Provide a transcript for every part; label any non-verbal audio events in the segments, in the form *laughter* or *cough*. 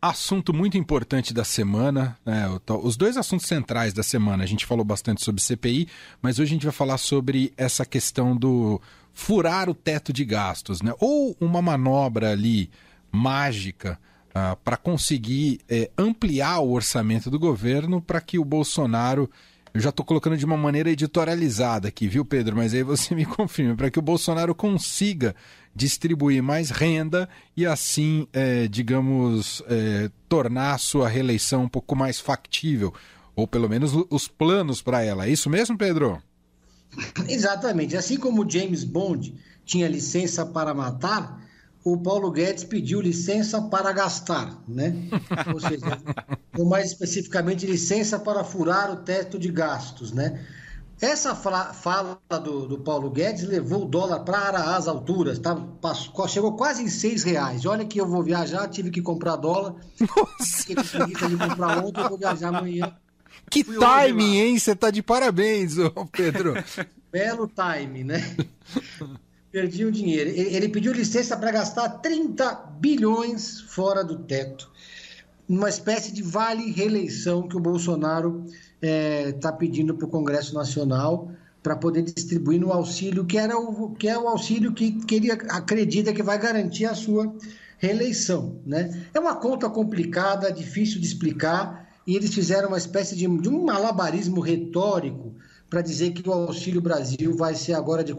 assunto muito importante da semana, né? os dois assuntos centrais da semana. A gente falou bastante sobre CPI, mas hoje a gente vai falar sobre essa questão do furar o teto de gastos, né? Ou uma manobra ali mágica uh, para conseguir eh, ampliar o orçamento do governo para que o Bolsonaro eu já estou colocando de uma maneira editorializada aqui, viu, Pedro? Mas aí você *laughs* me confirma, para que o Bolsonaro consiga distribuir mais renda e assim, é, digamos, é, tornar a sua reeleição um pouco mais factível, ou pelo menos os planos para ela. É isso mesmo, Pedro? Exatamente. Assim como James Bond tinha licença para matar, o Paulo Guedes pediu licença para gastar, né? *laughs* Ou seja, ou mais especificamente, licença para furar o teto de gastos, né? Essa fala do, do Paulo Guedes levou o dólar para as alturas, tá? Passou, chegou quase em seis reais. Olha que eu vou viajar, tive que comprar dólar. Nossa. Fiquei de comprar ontem, eu vou viajar amanhã. Que timing, hein? Você tá de parabéns, Pedro. *laughs* Belo time, né? *laughs* Perdi o dinheiro. Ele, ele pediu licença para gastar 30 bilhões fora do teto. Uma espécie de vale reeleição que o Bolsonaro está é, tá pedindo para o Congresso Nacional para poder distribuir no auxílio, que, era o, que é o auxílio que, que ele acredita que vai garantir a sua reeleição. Né? É uma conta complicada, difícil de explicar, e eles fizeram uma espécie de, de um malabarismo retórico para dizer que o Auxílio Brasil vai ser agora de R$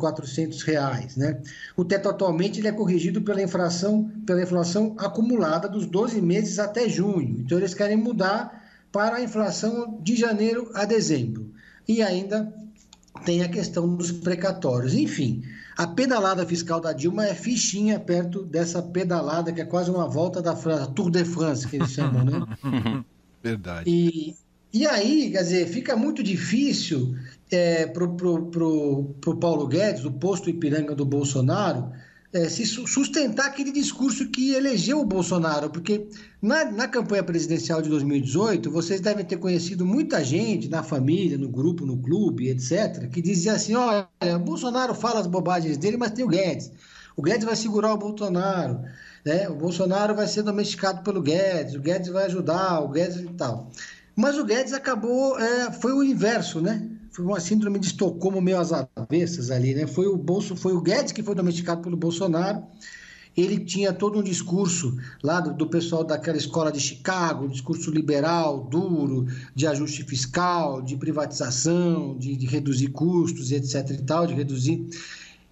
reais, né? O teto atualmente ele é corrigido pela inflação, pela inflação acumulada dos 12 meses até junho. Então eles querem mudar para a inflação de janeiro a dezembro. E ainda tem a questão dos precatórios. Enfim, a pedalada fiscal da Dilma é fichinha perto dessa pedalada que é quase uma volta da França, Tour de France, que eles chamam, né? *laughs* Verdade. E, e aí, quer dizer, fica muito difícil é, para o Paulo Guedes, o posto Ipiranga do Bolsonaro, é, se sustentar aquele discurso que elegeu o Bolsonaro, porque na, na campanha presidencial de 2018, vocês devem ter conhecido muita gente na família, no grupo, no clube, etc., que dizia assim: olha, o Bolsonaro fala as bobagens dele, mas tem o Guedes. O Guedes vai segurar o Bolsonaro, né? o Bolsonaro vai ser domesticado pelo Guedes, o Guedes vai ajudar, o Guedes e tal. Mas o Guedes acabou, é, foi o inverso, né? foi uma síndrome de Estocolmo meio às avessas ali, né? Foi o Bolso, foi o Guedes que foi domesticado pelo Bolsonaro. Ele tinha todo um discurso lá do, do pessoal daquela escola de Chicago, um discurso liberal, duro, de ajuste fiscal, de privatização, de, de reduzir custos, etc. e tal, de reduzir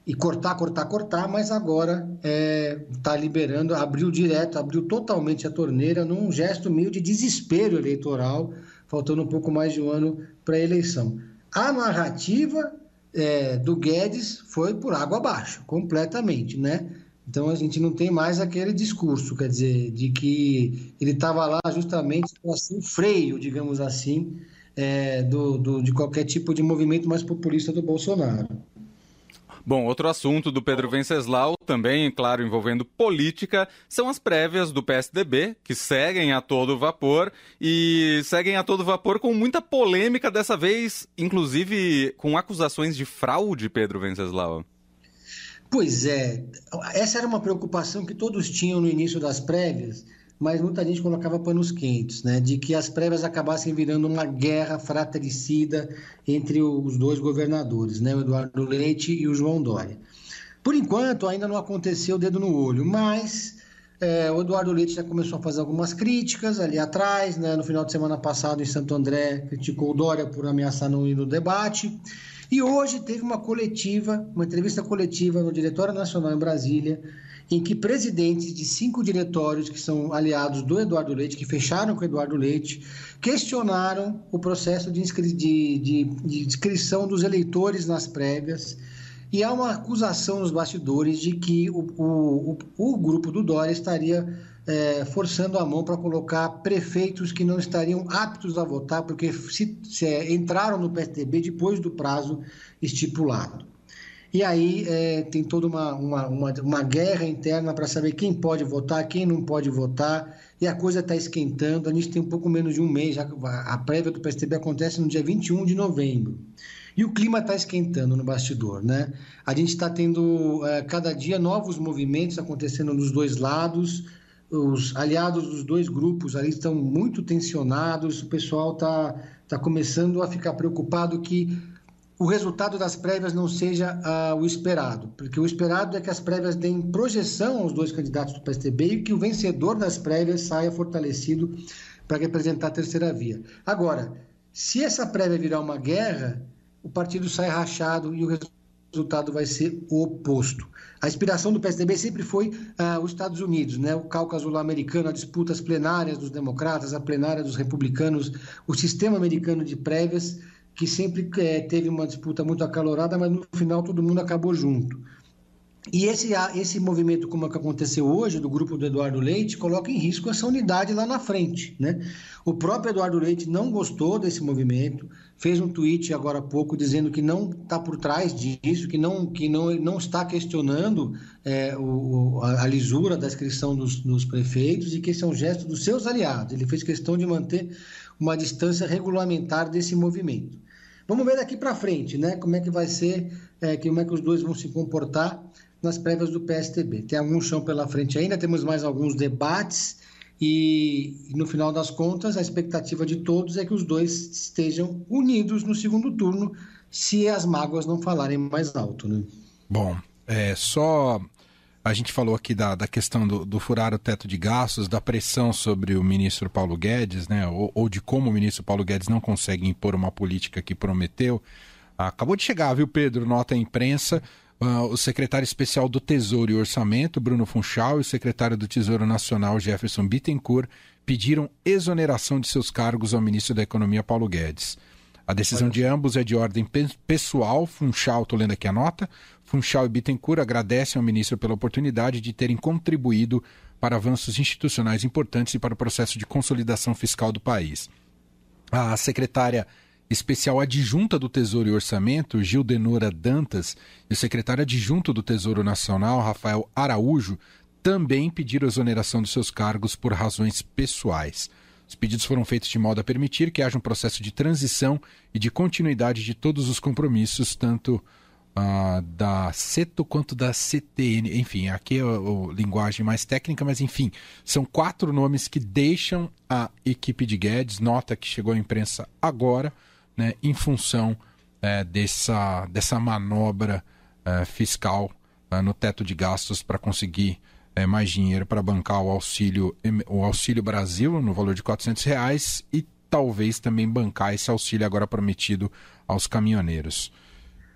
e cortar, cortar, cortar, mas agora está é, tá liberando, abriu direto, abriu totalmente a torneira num gesto meio de desespero eleitoral, faltando um pouco mais de um ano para a eleição. A narrativa é, do Guedes foi por água abaixo, completamente, né? Então a gente não tem mais aquele discurso, quer dizer, de que ele estava lá justamente para ser um freio, digamos assim, é, do, do, de qualquer tipo de movimento mais populista do Bolsonaro. Bom, outro assunto do Pedro Venceslau, também, claro, envolvendo política, são as prévias do PSDB, que seguem a todo vapor e seguem a todo vapor com muita polêmica dessa vez, inclusive com acusações de fraude, Pedro Venceslau. Pois é, essa era uma preocupação que todos tinham no início das prévias mas muita gente colocava panos quentes, né, de que as prévias acabassem virando uma guerra fratricida entre os dois governadores, né, o Eduardo Leite e o João Dória. Por enquanto, ainda não aconteceu o dedo no olho, mas é, o Eduardo Leite já começou a fazer algumas críticas ali atrás, né, no final de semana passado em Santo André, criticou o Dória por ameaçar não ir no debate, e hoje teve uma coletiva, uma entrevista coletiva no Diretório Nacional em Brasília, em que presidentes de cinco diretórios que são aliados do Eduardo Leite, que fecharam com o Eduardo Leite, questionaram o processo de, inscri de, de, de inscrição dos eleitores nas prévias. E há uma acusação nos bastidores de que o, o, o grupo do Dória estaria é, forçando a mão para colocar prefeitos que não estariam aptos a votar, porque se, se é, entraram no PSDB depois do prazo estipulado. E aí é, tem toda uma, uma, uma, uma guerra interna para saber quem pode votar, quem não pode votar, e a coisa está esquentando. A gente tem um pouco menos de um mês, já a prévia do PSDB acontece no dia 21 de novembro. E o clima está esquentando no bastidor, né? A gente está tendo é, cada dia novos movimentos acontecendo nos dois lados. os aliados dos dois grupos ali estão muito tensionados, o pessoal está tá começando a ficar preocupado que o resultado das prévias não seja ah, o esperado, porque o esperado é que as prévias deem projeção aos dois candidatos do PSDB e que o vencedor das prévias saia fortalecido para representar a terceira via. Agora, se essa prévia virar uma guerra, o partido sai rachado e o resultado vai ser o oposto. A inspiração do PSDB sempre foi ah, os Estados Unidos, né? o Cáucaso americano, as disputas plenárias dos democratas, a plenária dos republicanos, o sistema americano de prévias que sempre é, teve uma disputa muito acalorada, mas no final todo mundo acabou junto. E esse, esse movimento, como é que aconteceu hoje, do grupo do Eduardo Leite, coloca em risco essa unidade lá na frente. Né? O próprio Eduardo Leite não gostou desse movimento, fez um tweet agora há pouco dizendo que não está por trás disso, que não, que não, não está questionando é, o, a, lisura da inscrição dos, dos prefeitos e que esse é um gesto dos seus aliados. Ele fez questão de manter uma distância regulamentar desse movimento. Vamos ver daqui para frente, né? Como é que vai ser, é, como é que os dois vão se comportar nas prévias do PSTB. Tem algum chão pela frente ainda, temos mais alguns debates e, no final das contas, a expectativa de todos é que os dois estejam unidos no segundo turno, se as mágoas não falarem mais alto, né? Bom, é só a gente falou aqui da, da questão do, do, furar o teto de gastos, da pressão sobre o ministro Paulo Guedes, né? Ou, ou, de como o ministro Paulo Guedes não consegue impor uma política que prometeu. Acabou de chegar, viu, Pedro? Nota à imprensa. Uh, o secretário especial do Tesouro e Orçamento, Bruno Funchal, e o secretário do Tesouro Nacional, Jefferson Bittencourt, pediram exoneração de seus cargos ao ministro da Economia, Paulo Guedes. A decisão de ambos é de ordem pessoal. Funchal, estou lendo aqui a nota. Funchal e Bittencourt agradecem ao ministro pela oportunidade de terem contribuído para avanços institucionais importantes e para o processo de consolidação fiscal do país. A secretária especial adjunta do Tesouro e Orçamento, Gil Denora Dantas, e o secretário adjunto do Tesouro Nacional, Rafael Araújo, também pediram exoneração dos seus cargos por razões pessoais. Os pedidos foram feitos de modo a permitir que haja um processo de transição e de continuidade de todos os compromissos, tanto uh, da CETO quanto da CTN. Enfim, aqui é a, linguagem mais técnica, mas enfim, são quatro nomes que deixam a equipe de Guedes, nota que chegou à imprensa agora, né, em função é, dessa, dessa manobra é, fiscal é, no teto de gastos para conseguir é, mais dinheiro para bancar o auxílio, o auxílio Brasil no valor de 400 reais e talvez também bancar esse auxílio agora prometido aos caminhoneiros.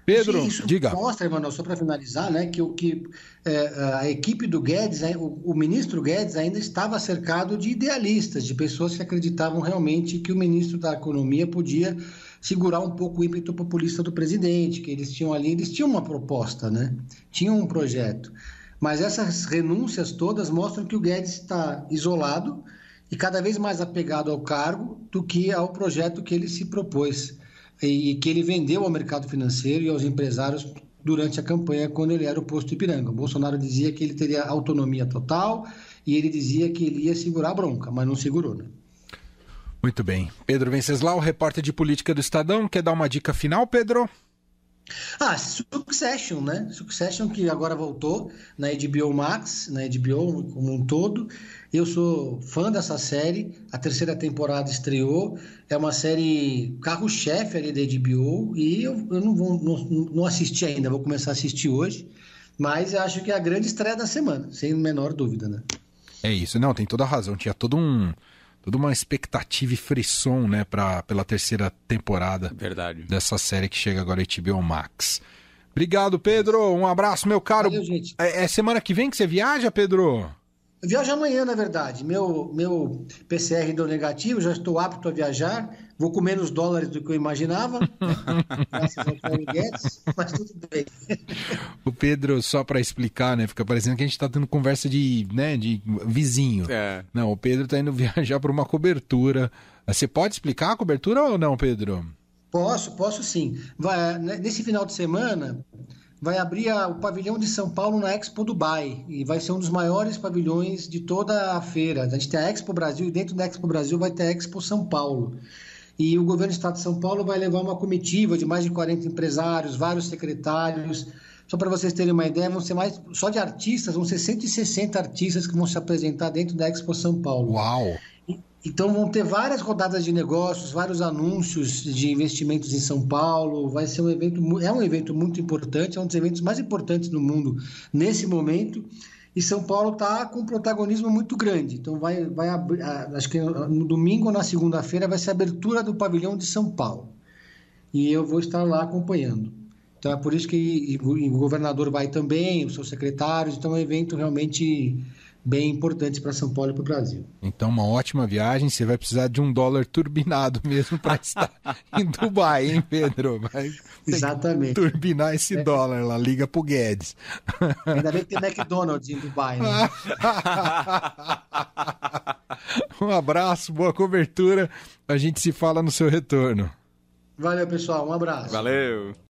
Pedro, isso diga. mostra, Emanuel, só para finalizar, né, que, o, que é, a equipe do Guedes, o, o, ministro Guedes ainda estava cercado de idealistas, de pessoas que acreditavam realmente que o ministro da Economia podia segurar um pouco o ímpeto populista do presidente, que eles tinham ali, eles tinham uma proposta, né? Tinham um projeto. Mas essas renúncias todas mostram que o Guedes está isolado e cada vez mais apegado ao cargo do que ao projeto que ele se propôs e que ele vendeu ao mercado financeiro e aos empresários durante a campanha quando ele era o posto Ipiranga. O Bolsonaro dizia que ele teria autonomia total e ele dizia que ele ia segurar a bronca, mas não segurou, né? Muito bem. Pedro Venceslau, repórter de política do Estadão, quer dar uma dica final, Pedro? Ah, Succession, né? Succession que agora voltou na HBO Max, na HBO como um todo. Eu sou fã dessa série. A terceira temporada estreou. É uma série carro-chefe ali da HBO e eu, eu não, vou, não, não assisti ainda, vou começar a assistir hoje. Mas eu acho que é a grande estreia da semana, sem menor dúvida, né? É isso, não, tem toda a razão. Tinha todo um toda uma expectativa e frisson, né, pra, pela terceira temporada Verdade. dessa série que chega agora HBO Max. Obrigado, Pedro. Um abraço, meu caro. Valeu, gente. É, é semana que vem que você viaja, Pedro? Eu viajo amanhã, na verdade. Meu, meu PCR deu negativo, já estou apto a viajar. Vou com menos dólares do que eu imaginava, *laughs* graças ao Paulo Guedes, mas tudo bem. O Pedro, só para explicar, né? Fica parecendo que a gente está tendo conversa de, né, de vizinho. É. Não, o Pedro está indo *laughs* viajar para uma cobertura. Você pode explicar a cobertura ou não, Pedro? Posso, posso sim. Vai, né, nesse final de semana, vai abrir a, o pavilhão de São Paulo na Expo Dubai e vai ser um dos maiores pavilhões de toda a feira. A gente tem a Expo Brasil e dentro da Expo Brasil vai ter a Expo São Paulo. E o governo do estado de São Paulo vai levar uma comitiva de mais de 40 empresários, vários secretários, Só para vocês terem uma ideia, vão ser mais só de artistas, vão ser 160 artistas que vão se apresentar dentro da Expo São Paulo. Uau! Então vão ter várias rodadas de negócios, vários anúncios de investimentos em São Paulo. Vai ser um evento, é um evento muito importante, é um dos eventos mais importantes do mundo nesse momento. E São Paulo está com um protagonismo muito grande. Então vai, vai abrir, acho que no domingo ou na segunda-feira vai ser a abertura do pavilhão de São Paulo. E eu vou estar lá acompanhando. Então é por isso que o governador vai também, os seus secretários. Então é um evento realmente bem importante para São Paulo e para o Brasil. Então, uma ótima viagem. Você vai precisar de um dólar turbinado *laughs* mesmo para estar em Dubai, hein, Pedro? Vai Exatamente. Turbinar esse é. dólar lá, liga pro Guedes. Ainda bem que tem McDonald's em Dubai, né? *laughs* um abraço, boa cobertura. A gente se fala no seu retorno. Valeu, pessoal. Um abraço. Valeu.